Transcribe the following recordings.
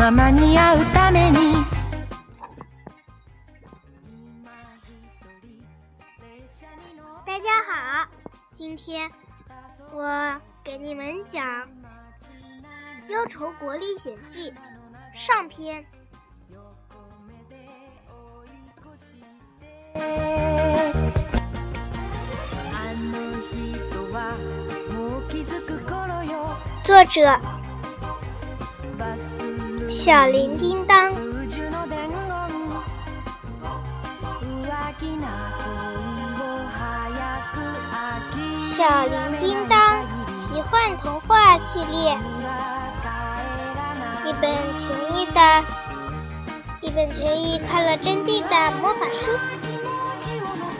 ままに会うために大家好，今天我给你们讲《忧愁国历险记》上篇。作者： 小铃叮当。小铃叮当奇幻童话系列，一本全译的，一本全译快乐真谛的魔法书。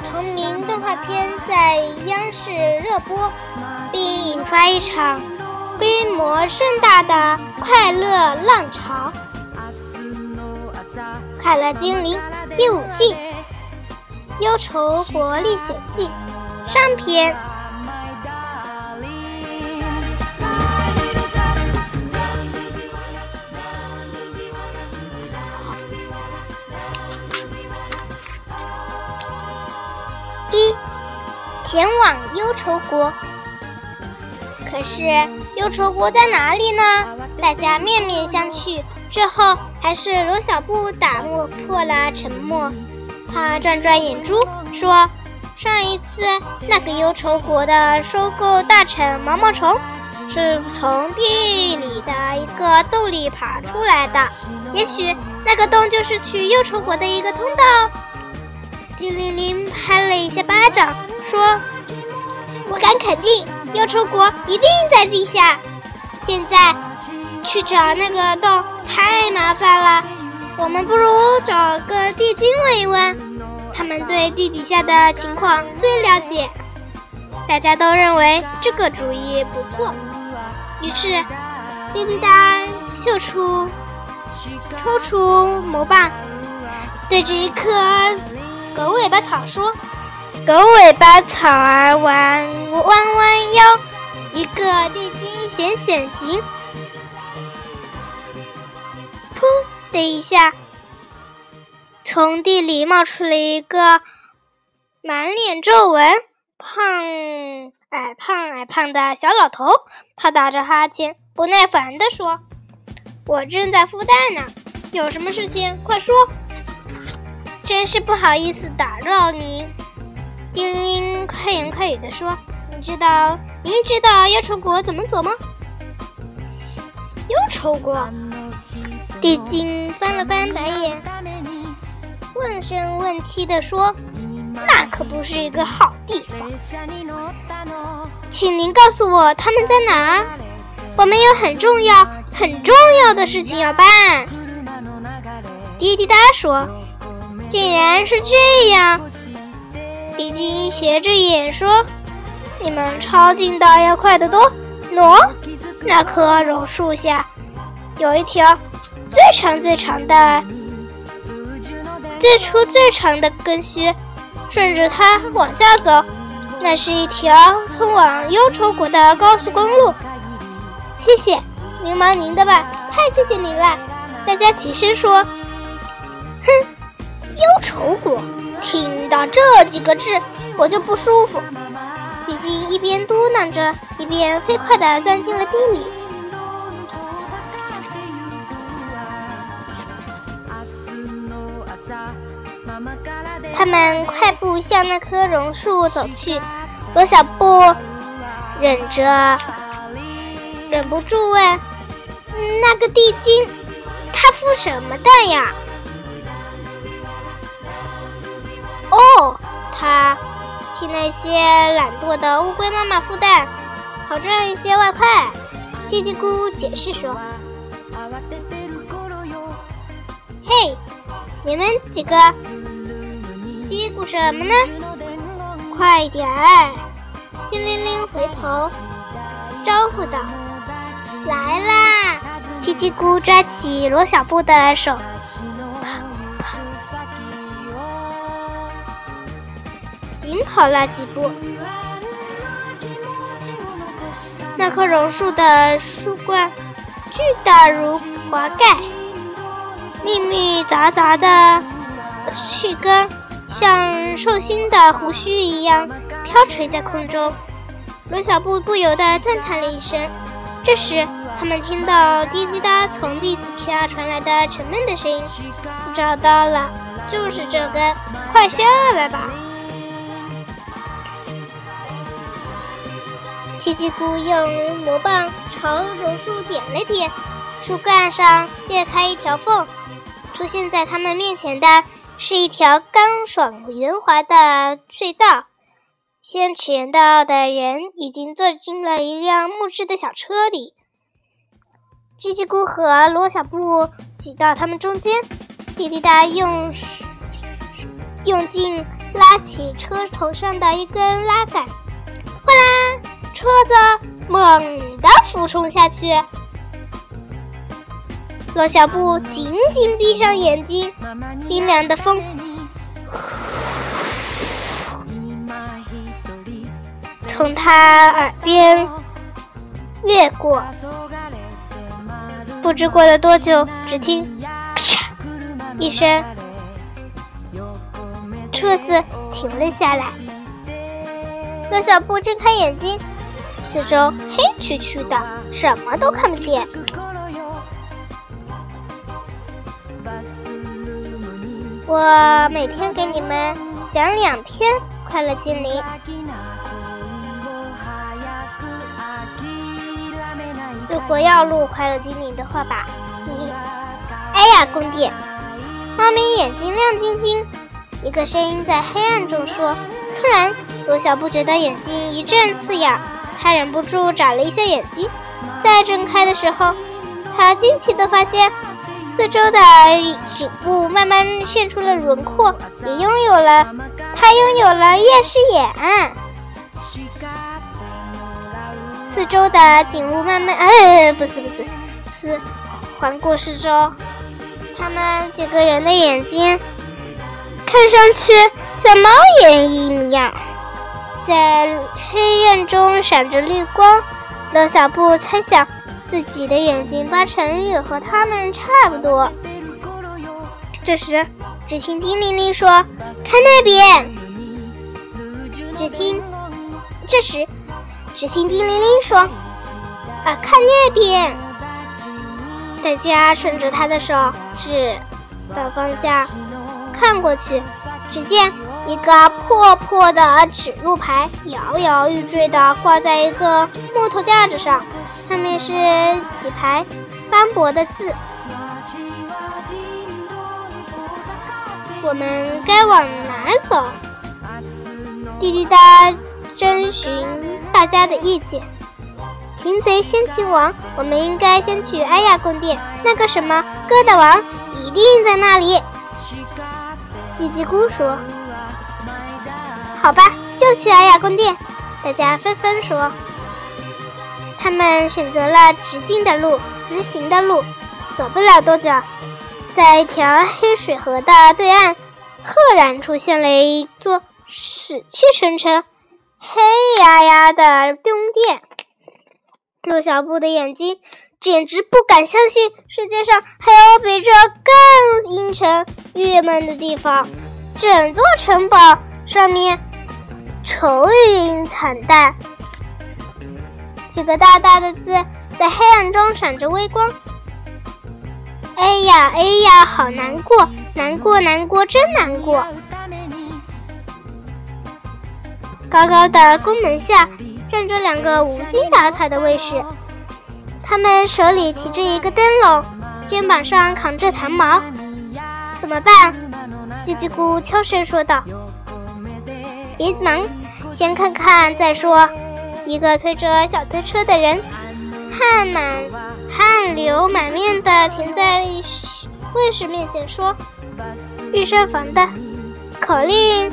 同名动画片在央视热播，并引发一场规模盛大的快乐浪潮。《快乐精灵》第五季《忧愁国历险记》上篇。一，前往忧愁国。可是忧愁国在哪里呢？大家面面相觑，最后还是罗小布打破了沉默。他转转眼珠，说：“上一次那个忧愁国的收购大臣毛毛虫，是从地里的一个洞里爬出来的。也许那个洞就是去忧愁国的一个通道。”叮铃铃拍了一下巴掌，说：“我敢肯定，要出国一定在地下。现在去找那个洞太麻烦了，我们不如找个地精问一问，他们对地底下的情况最了解。”大家都认为这个主意不错，于是滴滴答秀出抽出魔棒，对着一棵。狗尾巴草说：“狗尾巴草儿弯弯弯腰，一个地精显显形。”噗的一下，从地里冒出了一个满脸皱纹、胖矮胖矮胖的小老头。他打着哈欠，不耐烦地说：“我正在孵蛋呢，有什么事情快说。”真是不好意思打扰您，丁英快言快语地说：“你知道，您知道忧愁国怎么走吗？”忧愁国，地精翻了翻白眼，问声问气地说：“那可不是一个好地方，请您告诉我他们在哪儿，我们有很重要、很重要的事情要办。”滴滴答说。竟然是这样！地精斜着眼说：“你们抄近道要快得多。喏，那棵榕树下有一条最长最长的、最粗最长的根须，顺着它往下走，那是一条通往忧愁国的高速公路。谢谢，您忙您的吧，太谢谢您了！”大家齐声说：“哼。”忧愁国，听到这几个字我就不舒服。地精一边嘟囔着，一边飞快地钻进了地里。他们快步向那棵榕树走去。罗小布忍着，忍不住问：“那个地精，他孵什么蛋呀？”哦，他替那些懒惰的乌龟妈妈孵蛋，好赚一些外快。叽叽咕解释说：“嘿，你们几个嘀咕什么呢？快点儿！”叮铃铃回头招呼道：“来啦！”叽叽咕抓起罗小布的手。跑了几步，那棵榕树的树冠巨大如华盖，密密杂杂的气根像寿星的胡须一样飘垂在空中。罗小布不由得赞叹了一声。这时，他们听到滴滴答从地底下传来的沉闷的声音，找到了，就是这根，快下来吧！叽叽咕用魔棒朝榕树点了点，树干上裂开一条缝，出现在他们面前的是一条干爽圆滑的隧道。先前到的人已经坐进了一辆木质的小车里，叽叽咕和罗小布挤到他们中间，滴滴答用用劲拉起车头上的一根拉杆，哗啦，车子猛地俯冲下去。罗小布紧紧闭上眼睛，冰凉的风。从他耳边越过，不知过了多久，只听“咔嚓”一声，车子停了下来。罗小布睁开眼睛，四周黑黢黢的，什么都看不见。我每天给你们讲两篇《快乐精灵》。如果要录快乐精灵的话吧，你，哎呀，宫殿！猫咪眼睛亮晶晶，一个声音在黑暗中说。突然，罗小布觉得眼睛一阵刺痒，他忍不住眨了一下眼睛。再睁开的时候，他惊奇地发现，四周的景物慢慢现出了轮廓，也拥有了，他拥有了夜视眼。四周的景物慢慢……呃，不是不是，是环顾四周，他们几个人的眼睛看上去像猫眼一样，在黑暗中闪着绿光。乐小布猜想，自己的眼睛八成也和他们差不多。这时，只听叮铃铃说：“看那边！”只听，这时。只听叮铃铃说：“啊，看那边！”大家顺着他的手指的方向看过去，只见一个破破的指路牌摇摇欲坠地挂在一个木头架子上，上面是几排斑驳的字：“我们该往哪走？”滴滴答，征询。大家的意见，擒贼先擒王，我们应该先去埃亚宫殿。那个什么疙瘩王一定在那里。叽叽咕说：“好吧，就去艾亚宫殿。”大家纷纷说。他们选择了直径的路，直行的路。走不了多久，在一条黑水河的对岸，赫然出现了一座死气沉沉。黑压压的宫殿，陆小布的眼睛简直不敢相信，世界上还有比这更阴沉、郁闷的地方。整座城堡上面愁云惨淡，几个大大的字在黑暗中闪着微光。哎呀哎呀，好难过，难过难过，真难过。高高的宫门下站着两个无精打采的卫士，他们手里提着一个灯笼，肩膀上扛着弹毛。怎么办？叽叽咕悄声说道：“别忙，先看看再说。”一个推着小推车的人，汗满汗流满面的停在卫士面前说：“御膳房的口令。”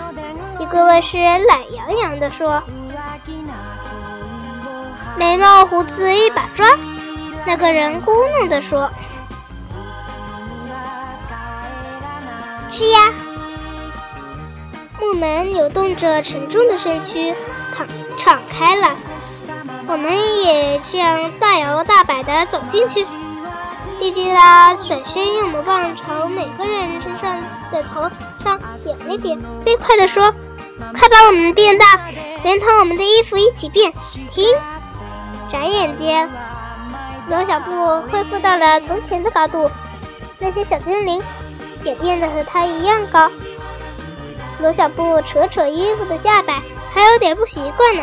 一个卫士懒洋洋地说：“眉毛胡子一把抓。”那个人咕哝地说：“是呀。”木门扭动着沉重的身躯，敞敞开了。我们也这样大摇大摆地走进去。滴滴答转身用魔棒朝每个人身上的头上点了点，飞快地说：“快把我们变大，连同我们的衣服一起变！”停，眨眼间，罗小布恢复到了从前的高度，那些小精灵也变得和他一样高。罗小布扯扯衣服的下摆，还有点不习惯呢。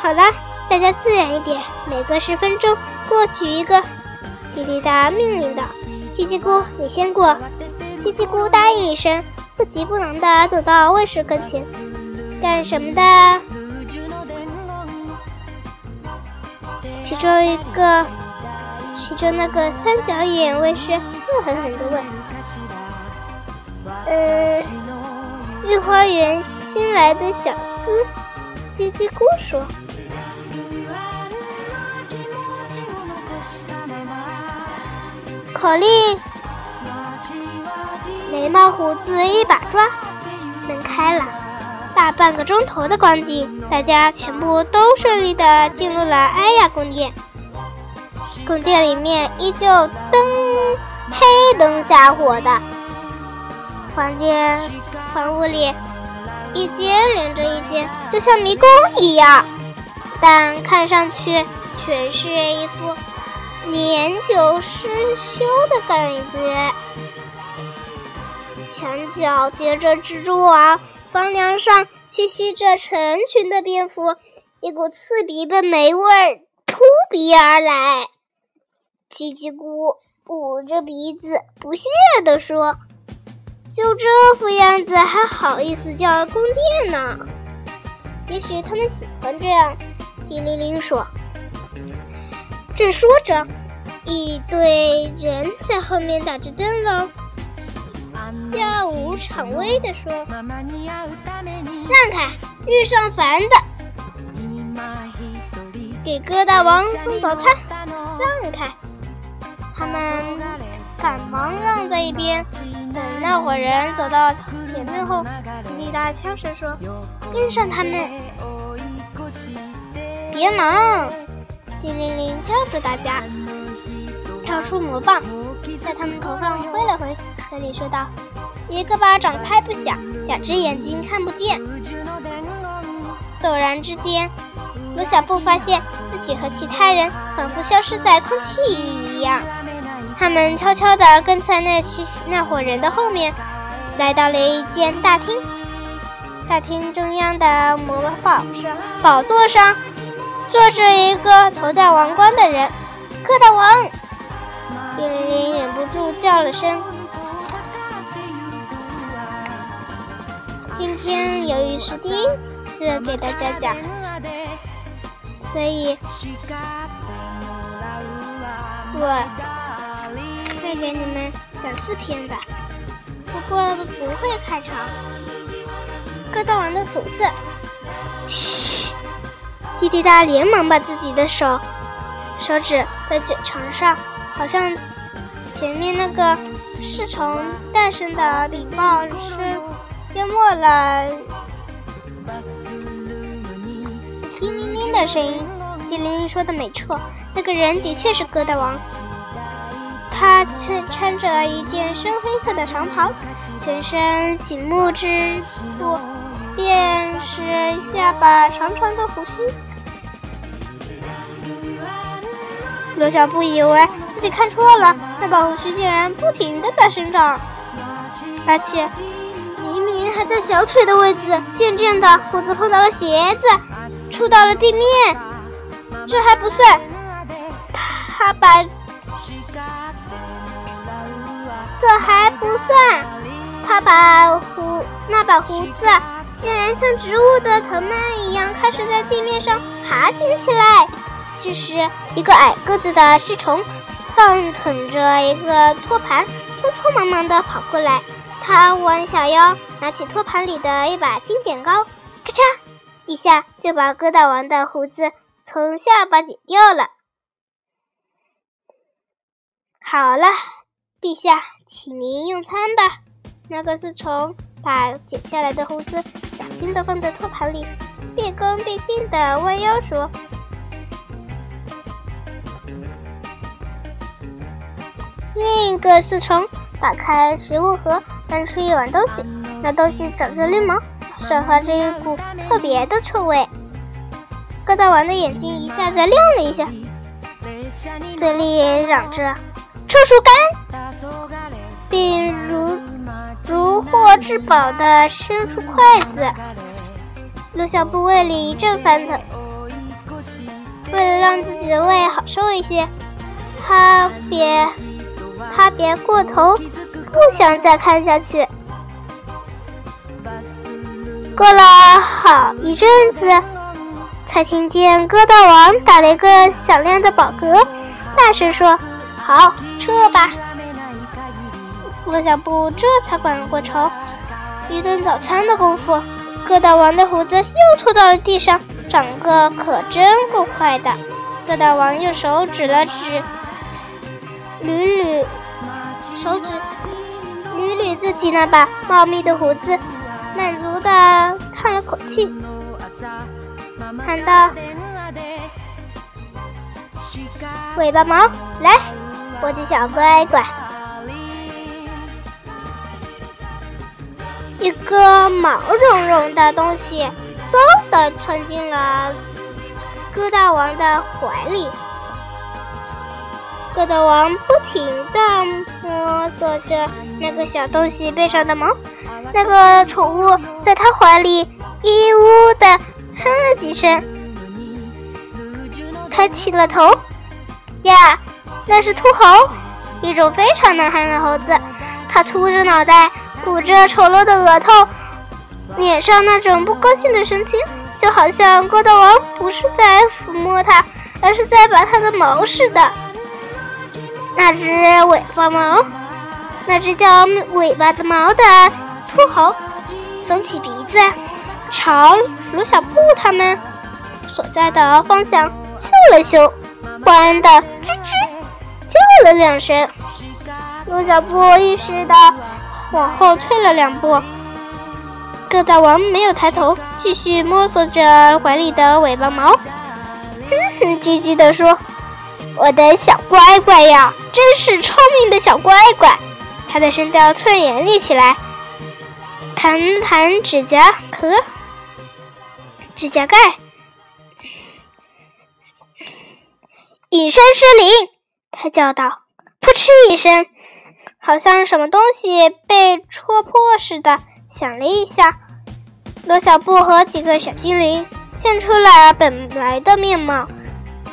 好了，大家自然一点，每隔十分钟过去一个。滴滴答命令道：“叽叽咕，你先过。”叽叽咕答应一声，不急不忙地走到卫士跟前。干什么的？其中一个，其中那个三角眼卫士恶狠狠地问：“呃，御花园新来的小厮。”叽叽咕说。口令，眉毛胡子一把抓，门开了。大半个钟头的光景，大家全部都顺利的进入了艾亚宫殿。宫殿里面依旧灯黑灯瞎火的，房间房屋里一间连着一间，就像迷宫一样，但看上去全是一副。年久失修的感觉，墙角结着蜘蛛网，房梁上栖息着成群的蝙蝠，一股刺鼻的霉味儿扑鼻而来。叽叽咕捂着鼻子，不屑地说：“就这副样子，还好意思叫宫殿呢？也许他们喜欢这样。”叮铃铃说。正说着，一堆人在后面打着灯笼，耀武场威地说：“让开，遇上烦的，给疙瘩王送早餐，让开！”他们赶忙让在一边。等那伙人走到前面后，滴答枪声说：“跟上他们，别忙！”叮铃铃叫住大家，掏出魔棒，在他们头上挥了挥，嘴里说道：“一个巴掌拍不响，两只眼睛看不见。”陡然之间，罗小布发现自己和其他人仿佛消失在空气里一样。他们悄悄地跟在那些那伙人的后面，来到了一间大厅。大厅中央的魔宝宝座上。坐着一个头戴王冠的人，疙瘩王。叮铃铃忍不住叫了声。今天由于是第一次给大家讲，所以我给你们讲四篇吧，不过不会开场。疙瘩王的胡子，嘘。滴滴答连忙把自己的手手指在嘴唇上，好像前面那个侍从大声的禀报是淹没了叮铃铃的声音。叮铃铃说的没错，那个人的确是疙瘩王。他穿穿着一件深灰色的长袍，全身醒目之处便是下巴长长的胡须。罗小布以为自己看错了，那把胡须竟然不停的在生长，而且明明还在小腿的位置，渐渐的胡子碰到了鞋子，触到了地面。这还不算，他把这还不算，他把胡那把胡子竟然像植物的藤蔓一样，开始在地面上爬行起来。这时，一个矮个子的侍从棒捧着一个托盘，匆匆忙忙地跑过来。他弯小腰，拿起托盘里的一把金剪刀，咔嚓一下就把疙瘩王的胡子从下巴剪掉了。好了，陛下，请您用餐吧。那个侍从把剪下来的胡子小心地放在托盘里，毕恭毕敬地弯腰说。另一个侍从打开食物盒，端出一碗东西，那东西长着绿毛，散发着一股特别的臭味。疙瘩王的眼睛一下子亮了一下，嘴里嚷着“臭树干”，并如如获至宝的伸出筷子。陆小布胃里一阵翻腾，为了让自己的胃好受一些，他别他别过头，不想再看下去。过了好一阵子。才听见疙瘩王打了一个响亮的饱嗝，大声说：“好，撤吧。”罗小布这才缓过头。一顿早餐的功夫，疙瘩王的胡子又拖到了地上，长个可真够快的。疙瘩王用手指了指捋捋，手指捋捋自己那把茂密的胡子，满足的叹了口气。喊道：“尾巴毛，来，我的小乖乖！”一个毛茸茸的东西嗖的窜进了疙瘩王的怀里。疙瘩王不停的摸索着那个小东西背上的毛，那个宠物在他怀里义呜的。哼了几声，抬起了头，呀，那是秃猴，一种非常难看的猴子。它秃着脑袋，鼓着丑陋的额头，脸上那种不高兴的神情，就好像郭大王不是在抚摸它，而是在拔它的毛似的。那只尾巴毛，那只叫尾巴的毛的秃猴，耸起鼻子。朝罗小布他们所在的方向嗅了嗅，不安的吱吱叫了两声。罗小布意识到往后退了两步。各大王没有抬头，继续摸索着怀里的尾巴毛，哼哼唧唧地说：“我的小乖乖呀，真是聪明的小乖乖。”他的声调突然严厉起来，弹弹指甲壳。指甲盖，隐身失灵！他叫道：“扑哧一声，好像什么东西被戳破似的，响了一下。罗小布和几个小精灵现出了本来的面貌。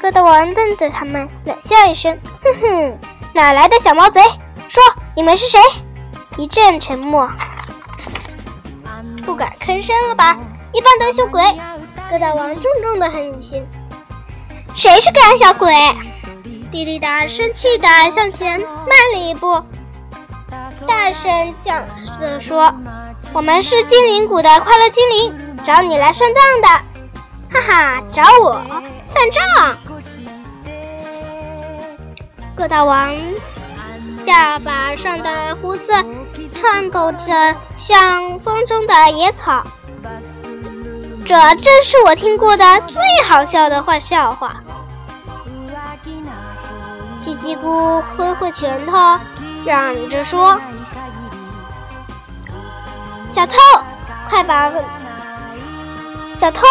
疙瘩王瞪着他们，冷笑一声：“哼哼，哪来的小毛贼？说你们是谁？”一阵沉默，不敢吭声了吧？一帮胆小鬼！疙瘩王重重的狠心：“谁是胆小鬼？”滴滴答生气的向前迈了一步，大声讲的说：“我们是精灵谷的快乐精灵，找你来算账的。”哈哈，找我算账！疙瘩王下巴上的胡子颤抖着，像风中的野草。这正是我听过的最好笑的坏笑话。叽叽咕挥挥拳头，嚷着说：“小偷，快把小偷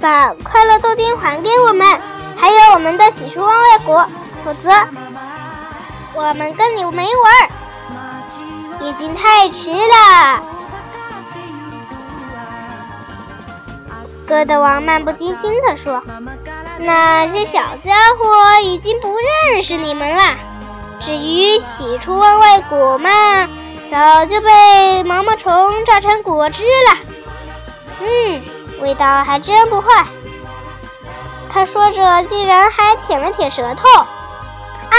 把快乐豆丁还给我们，还有我们的喜出望外国，否则我们跟你没完。已经太迟了。”疙瘩王漫不经心地说：“那些小家伙已经不认识你们了。至于喜出望外果嘛，早就被毛毛虫榨成果汁了。嗯，味道还真不坏。”他说着，竟然还舔了舔舌头。啊！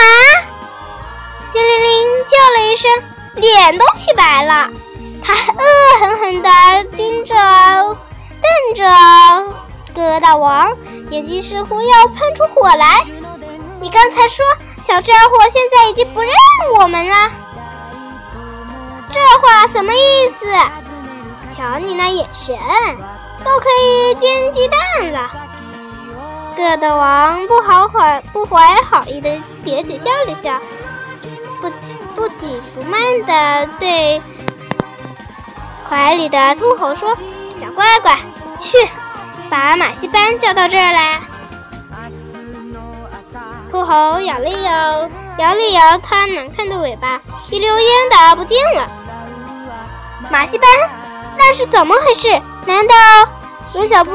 叮铃铃叫了一声，脸都气白了。他恶狠狠地盯着。瞪着疙瘩王，眼睛似乎要喷出火来。你刚才说小家伙现在已经不认我们了，这话什么意思？瞧你那眼神，都可以煎鸡蛋了。疙瘩王不好怀不怀好意的咧嘴笑了笑。不不紧不慢的对怀里的秃猴说：“小乖乖，去把马戏班叫到这儿来。”秃猴摇了摇，摇了摇它难看的尾巴，一溜烟的不见了。马戏班，那是怎么回事？难道卢小布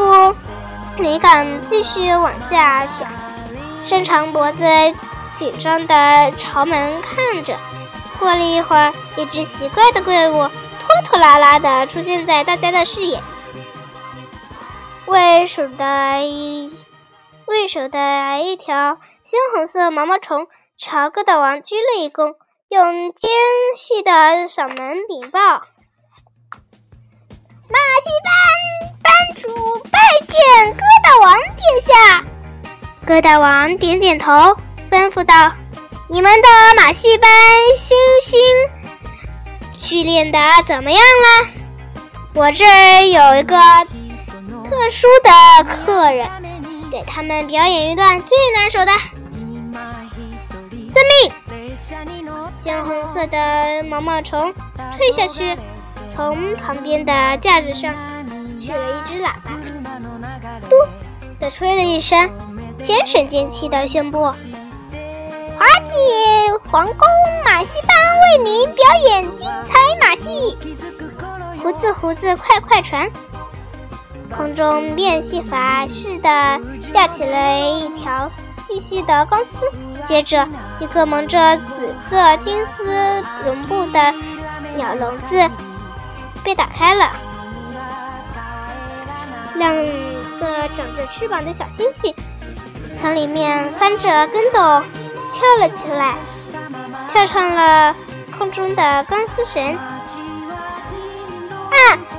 没敢继续往下想，伸长脖子，紧张的朝门看着。过了一会儿，一只奇怪的怪物拖拖拉拉的出现在大家的视野。为首的一，为首的一条鲜红色毛毛虫朝疙瘩王鞠了一躬，用尖细的嗓门禀报。马戏班班主拜见疙瘩王殿下。疙瘩王点点头，吩咐道：“你们的马戏班新星训练的怎么样了？我这儿有一个特殊的客人，给他们表演一段最难手的。”遵命。鲜红色的毛毛虫退下去。从旁边的架子上取了一只喇叭，嘟的吹了一声，尖声尖气的宣布：“华姐皇宫马戏班为您表演精彩马戏。”胡子胡子快快传，空中变戏法似的架起了一条细细的钢丝，接着一个蒙着紫色金丝绒布的鸟笼子。被打开了，两个长着翅膀的小星星从里面翻着跟斗跳了起来，跳上了空中的钢丝绳。啊，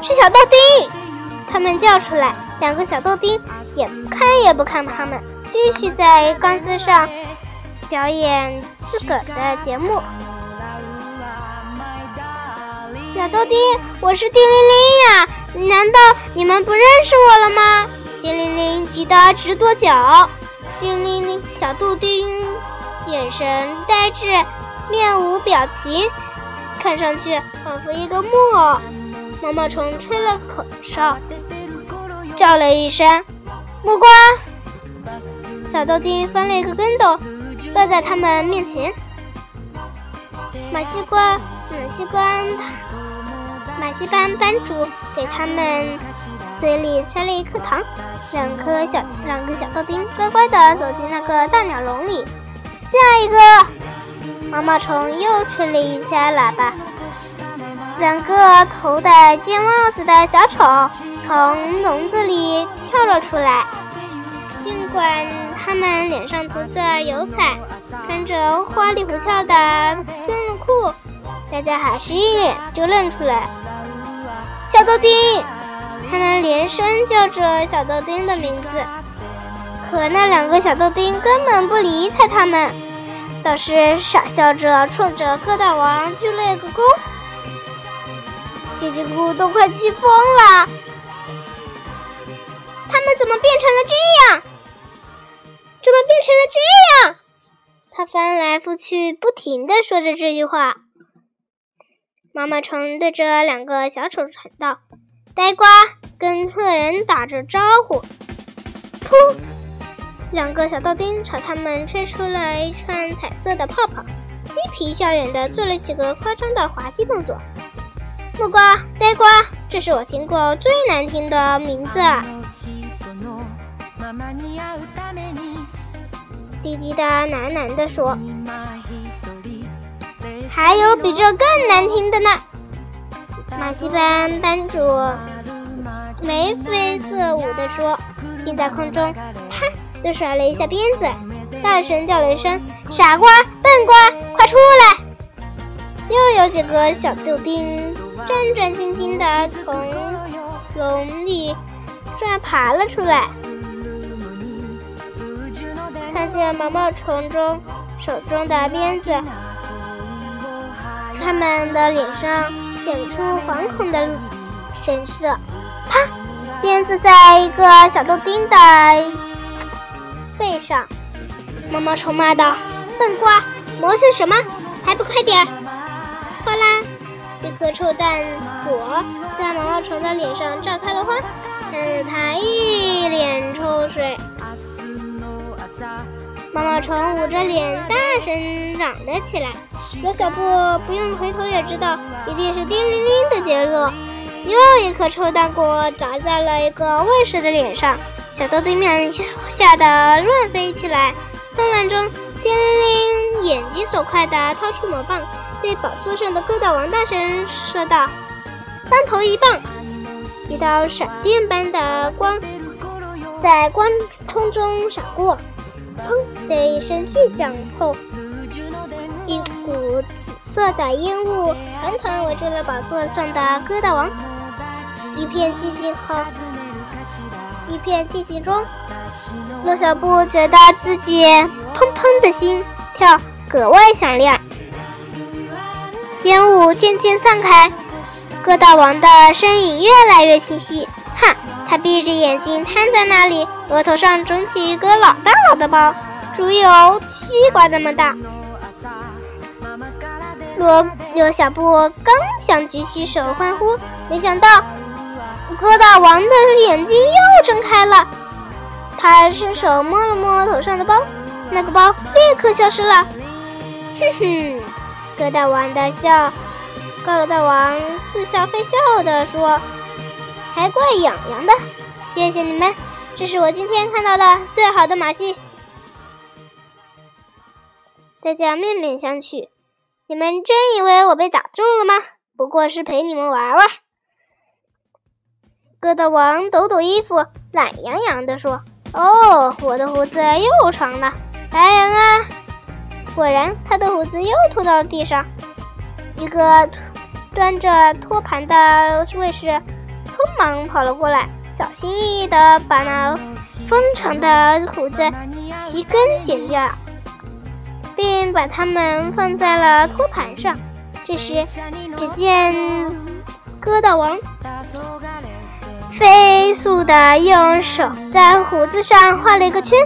是小豆丁！他们叫出来。两个小豆丁也看也不看他们，继续在钢丝上表演自个儿的节目。小豆丁，我是叮铃铃呀！难道你们不认识我了吗？叮铃铃急得直跺脚。叮铃铃，小豆丁眼神呆滞，面无表情，看上去仿佛一个木偶。毛毛虫吹了口哨，叫了一声：“木瓜！”小豆丁翻了一个跟斗，落在他们面前。马西瓜，马西瓜，马戏班班主给他们嘴里塞了一颗糖，两颗小两个小豆丁乖乖地走进那个大鸟笼里。下一个，毛毛虫又吹了一下喇叭，两个头戴尖帽子的小丑从笼子里跳了出来。尽管他们脸上涂着油彩，穿着花里胡哨的灯笼裤，大家还是一眼就认出来。小豆丁，他们连声叫着小豆丁的名字，可那两个小豆丁根本不理睬他们，倒是傻笑着冲着疙瘩王鞠了个躬。叽叽咕都快气疯了，怎么变成了这样？怎么变成了这样？他翻来覆去，不停地说着这句话。毛毛虫对着两个小丑喊道：“呆瓜，跟客人打着招呼。”噗！两个小豆丁朝他们吹出了一串彩色的泡泡，嬉皮笑脸的做了几个夸张的滑稽动作。木瓜，呆瓜，这是我听过最难听的名字。滴滴的喃喃地说。还有比这更难听的呢！马戏班班主眉飞色舞地说，并在空中啪地甩了一下鞭子，大声叫了一声：“傻瓜，笨瓜，快出来！”又有几个小豆丁战战兢兢地从笼里转爬了出来，看见毛毛虫中手中的鞭子。他们的脸上显出惶恐的神色。啪！鞭子在一个小豆丁的背上。毛毛虫骂道：“笨瓜，磨蹭什么？还不快点儿！哗啦，一颗臭蛋果在毛毛虫的脸上炸开了花，喷得他一脸臭水。毛毛虫捂着脸，大声嚷了起来。罗小布不用回头也知道，一定是叮铃铃的节奏。又一颗臭蛋果砸在了一个卫士的脸上，小豆丁们吓得乱飞起来。混乱中，叮铃铃眼疾手快地掏出魔棒，对宝座上的疙瘩王大声说道：“当头一棒！”一道闪电般的光在光空中闪过，砰的一声巨响后，一股紫色的烟雾团团围住了宝座上的疙瘩王。一片寂静后，一片寂静中，骆小布觉得自己砰砰的心跳格外响亮。烟雾渐渐散开，疙瘩王的身影越来越清晰。哈，他闭着眼睛瘫在那里，额头上肿起一个老大老的包，足有西瓜那么大。罗罗小布刚想举起手欢呼，没想到。疙瘩王的眼睛又睁开了，他伸手摸了摸头上的包，那个包立刻消失了。哼哼，疙瘩王的笑，疙瘩王似笑非笑地说：“还怪痒痒的，谢谢你们，这是我今天看到的最好的马戏。”大家面面相觑，你们真以为我被打中了吗？不过是陪你们玩玩。疙瘩王抖抖衣服，懒洋洋地说：“哦，我的胡子又长了，来人啊！”果然，他的胡子又吐到了地上。一个端着托盘的卫士匆忙跑了过来，小心翼翼地把那丰长的胡子齐根剪掉，并把它们放在了托盘上。这时，只见疙瘩王。飞速地用手在胡子上画了一个圈，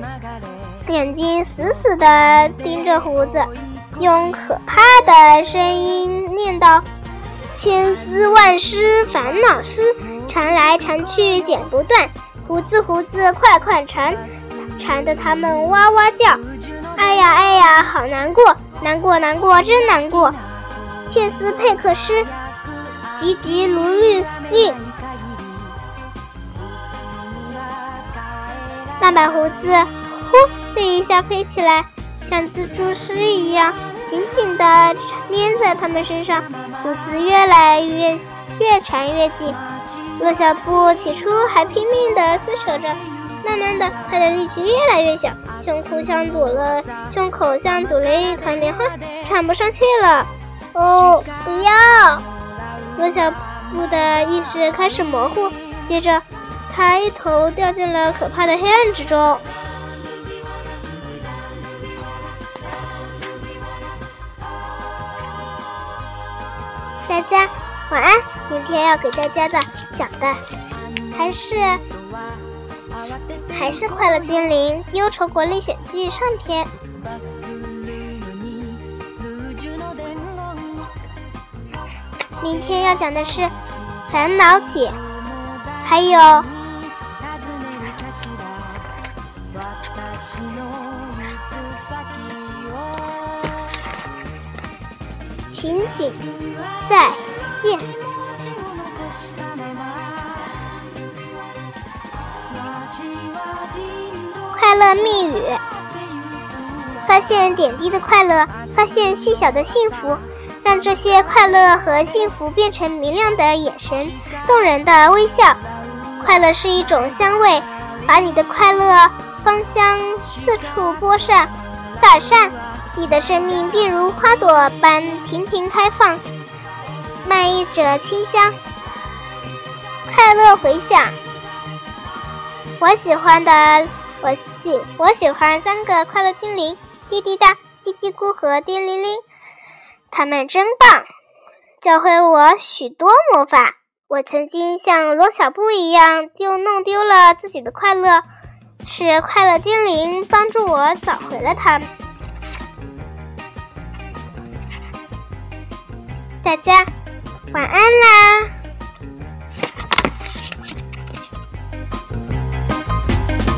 眼睛死死地盯着胡子，用可怕的声音念道：“千丝万丝烦恼丝，缠来缠去剪不断，胡子胡子快快缠，缠得他们哇哇叫。哎呀哎呀，好难过，难过难过真难过。切斯佩克斯，急急如律令。”那把胡子呼的一下飞起来，像蜘蛛丝一样紧紧地粘在他们身上，胡子越来越越缠越紧。骆小布起初还拼命地撕扯着，慢慢的，他的力气越来越小，胸口像堵了胸口像堵了一团棉花，喘不上气了。哦，不要！骆小布的意识开始模糊，接着。他一头掉进了可怕的黑暗之中。大家晚安。明天要给大家的讲的还是还是《快乐精灵忧愁国历险记》上篇。明天要讲的是烦恼姐，还有。情景再现，快乐密语，发现点滴的快乐，发现细小的幸福，让这些快乐和幸福变成明亮的眼神，动人的微笑。快乐是一种香味，把你的快乐芳香四处播散，洒散。你的生命便如花朵般亭亭开放，漫溢着清香，快乐回响。我喜欢的，我喜我喜欢三个快乐精灵：滴滴答、叽叽咕和叮铃铃。他们真棒，教会我许多魔法。我曾经像罗小布一样丢弄丢了自己的快乐，是快乐精灵帮助我找回了它。大家晚安啦！